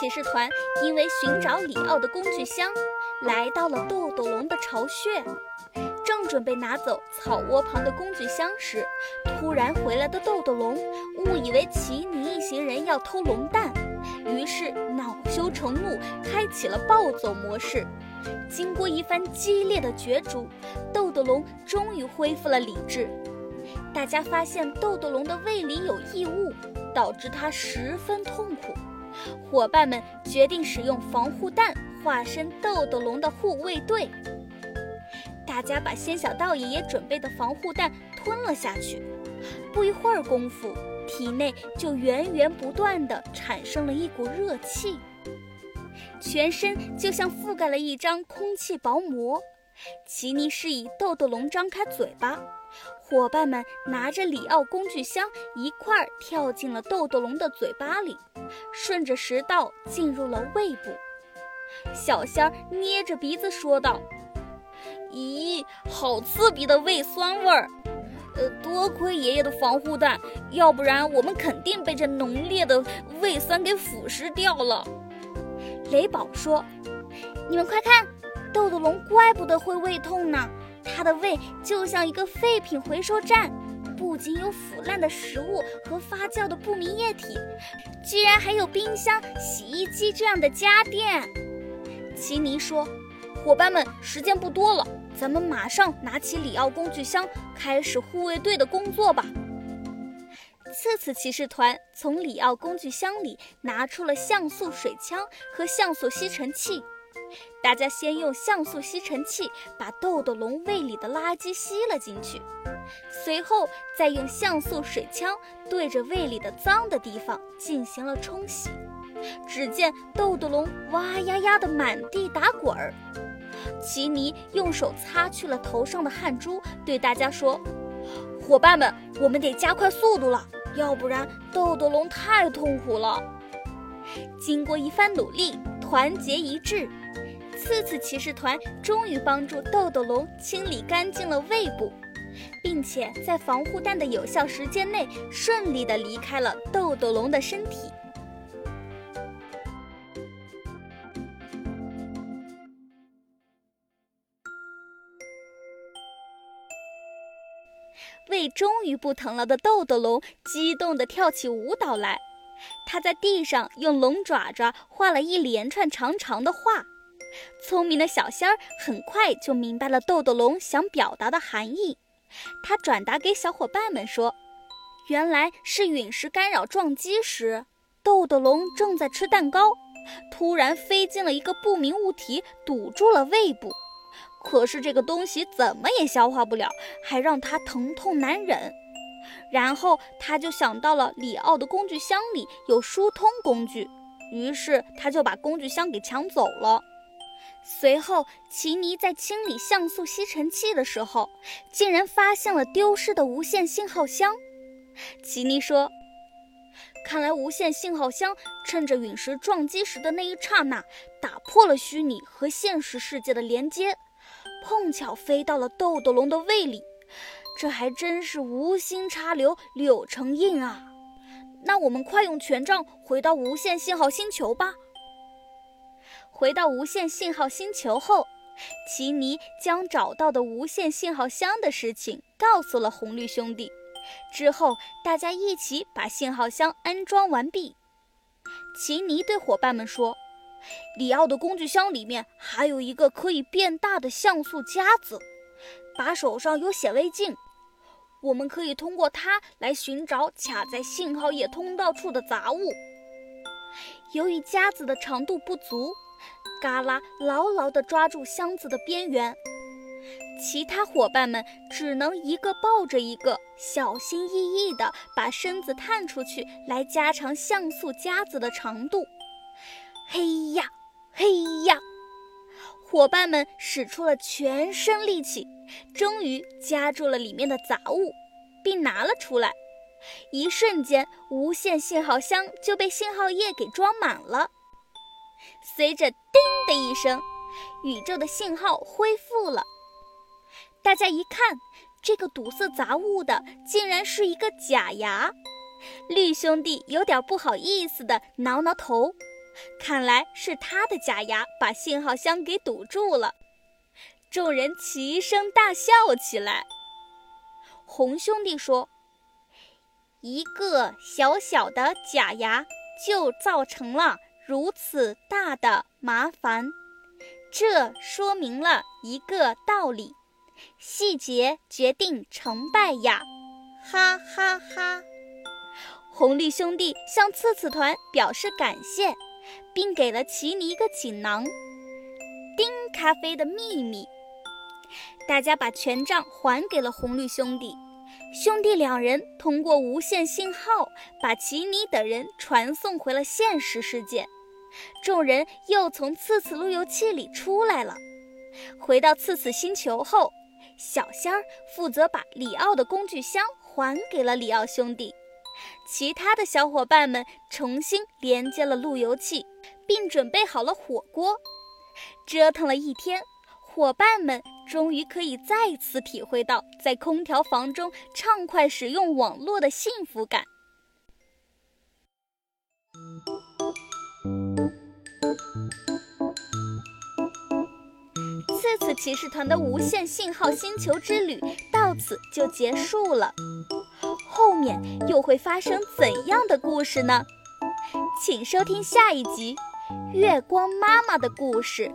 骑士团因为寻找里奥的工具箱，来到了豆豆龙的巢穴。正准备拿走草窝旁的工具箱时，突然回来的豆豆龙误以为奇尼一行人要偷龙蛋，于是恼羞成怒，开启了暴走模式。经过一番激烈的角逐，豆豆龙终于恢复了理智。大家发现豆豆龙的胃里有异物，导致它十分痛苦。伙伴们决定使用防护弹化身豆豆龙的护卫队。大家把仙小道爷爷准备的防护弹吞了下去。不一会儿功夫，体内就源源不断地产生了一股热气，全身就像覆盖了一张空气薄膜。奇尼示意豆豆龙张开嘴巴。伙伴们拿着里奥工具箱，一块儿跳进了豆豆龙的嘴巴里，顺着食道进入了胃部。小仙儿捏着鼻子说道：“咦，好刺鼻的胃酸味儿！呃，多亏爷爷的防护弹，要不然我们肯定被这浓烈的胃酸给腐蚀掉了。”雷宝说：“你们快看，豆豆龙怪不得会胃痛呢。”它的胃就像一个废品回收站，不仅有腐烂的食物和发酵的不明液体，居然还有冰箱、洗衣机这样的家电。奇尼说：“伙伴们，时间不多了，咱们马上拿起里奥工具箱，开始护卫队的工作吧。”次次骑士团从里奥工具箱里拿出了像素水枪和像素吸尘器。大家先用像素吸尘器把豆豆龙胃里的垃圾吸了进去，随后再用像素水枪对着胃里的脏的地方进行了冲洗。只见豆豆龙哇呀呀的满地打滚儿。奇尼用手擦去了头上的汗珠，对大家说：“伙伴们，我们得加快速度了，要不然豆豆龙太痛苦了。”经过一番努力，团结一致。次次骑士团终于帮助豆豆龙清理干净了胃部，并且在防护弹的有效时间内顺利地离开了豆豆龙的身体。胃终于不疼了的豆豆龙激动地跳起舞蹈来，他在地上用龙爪爪画了一连串长长的画。聪明的小仙儿很快就明白了豆豆龙想表达的含义，他转达给小伙伴们说：“原来是陨石干扰撞击时，豆豆龙正在吃蛋糕，突然飞进了一个不明物体，堵住了胃部。可是这个东西怎么也消化不了，还让他疼痛难忍。然后他就想到了里奥的工具箱里有疏通工具，于是他就把工具箱给抢走了。”随后，奇尼在清理像素吸尘器的时候，竟然发现了丢失的无线信号箱。奇尼说：“看来无线信号箱趁着陨石撞击时的那一刹那，打破了虚拟和现实世界的连接，碰巧飞到了豆豆龙的胃里。这还真是无心插柳柳成荫啊！那我们快用权杖回到无线信号星球吧。”回到无线信号星球后，奇尼将找到的无线信号箱的事情告诉了红绿兄弟。之后，大家一起把信号箱安装完毕。奇尼对伙伴们说：“里奥的工具箱里面还有一个可以变大的像素夹子，把手上有显微镜，我们可以通过它来寻找卡在信号液通道处的杂物。由于夹子的长度不足。”嘎啦牢牢地抓住箱子的边缘，其他伙伴们只能一个抱着一个，小心翼翼地把身子探出去，来加长像素夹子的长度。嘿呀，嘿呀！伙伴们使出了全身力气，终于夹住了里面的杂物，并拿了出来。一瞬间，无线信号箱就被信号液给装满了。随着“叮”的一声，宇宙的信号恢复了。大家一看，这个堵塞杂物的竟然是一个假牙。绿兄弟有点不好意思的挠挠头，看来是他的假牙把信号箱给堵住了。众人齐声大笑起来。红兄弟说：“一个小小的假牙就造成了如此大的麻烦，这说明了一个道理：细节决定成败呀！”哈哈哈。红绿兄弟向刺刺团表示感谢，并给了奇尼一个锦囊——丁咖啡的秘密。大家把权杖还给了红绿兄弟，兄弟两人通过无线信号把奇尼等人传送回了现实世界。众人又从刺刺路由器里出来了。回到刺刺星球后，小仙儿负责把里奥的工具箱还给了里奥兄弟。其他的小伙伴们重新连接了路由器，并准备好了火锅。折腾了一天，伙伴们终于可以再次体会到在空调房中畅快使用网络的幸福感。骑士团的无线信号星球之旅到此就结束了。后面又会发生怎样的故事呢？请收听下一集《月光妈妈的故事》。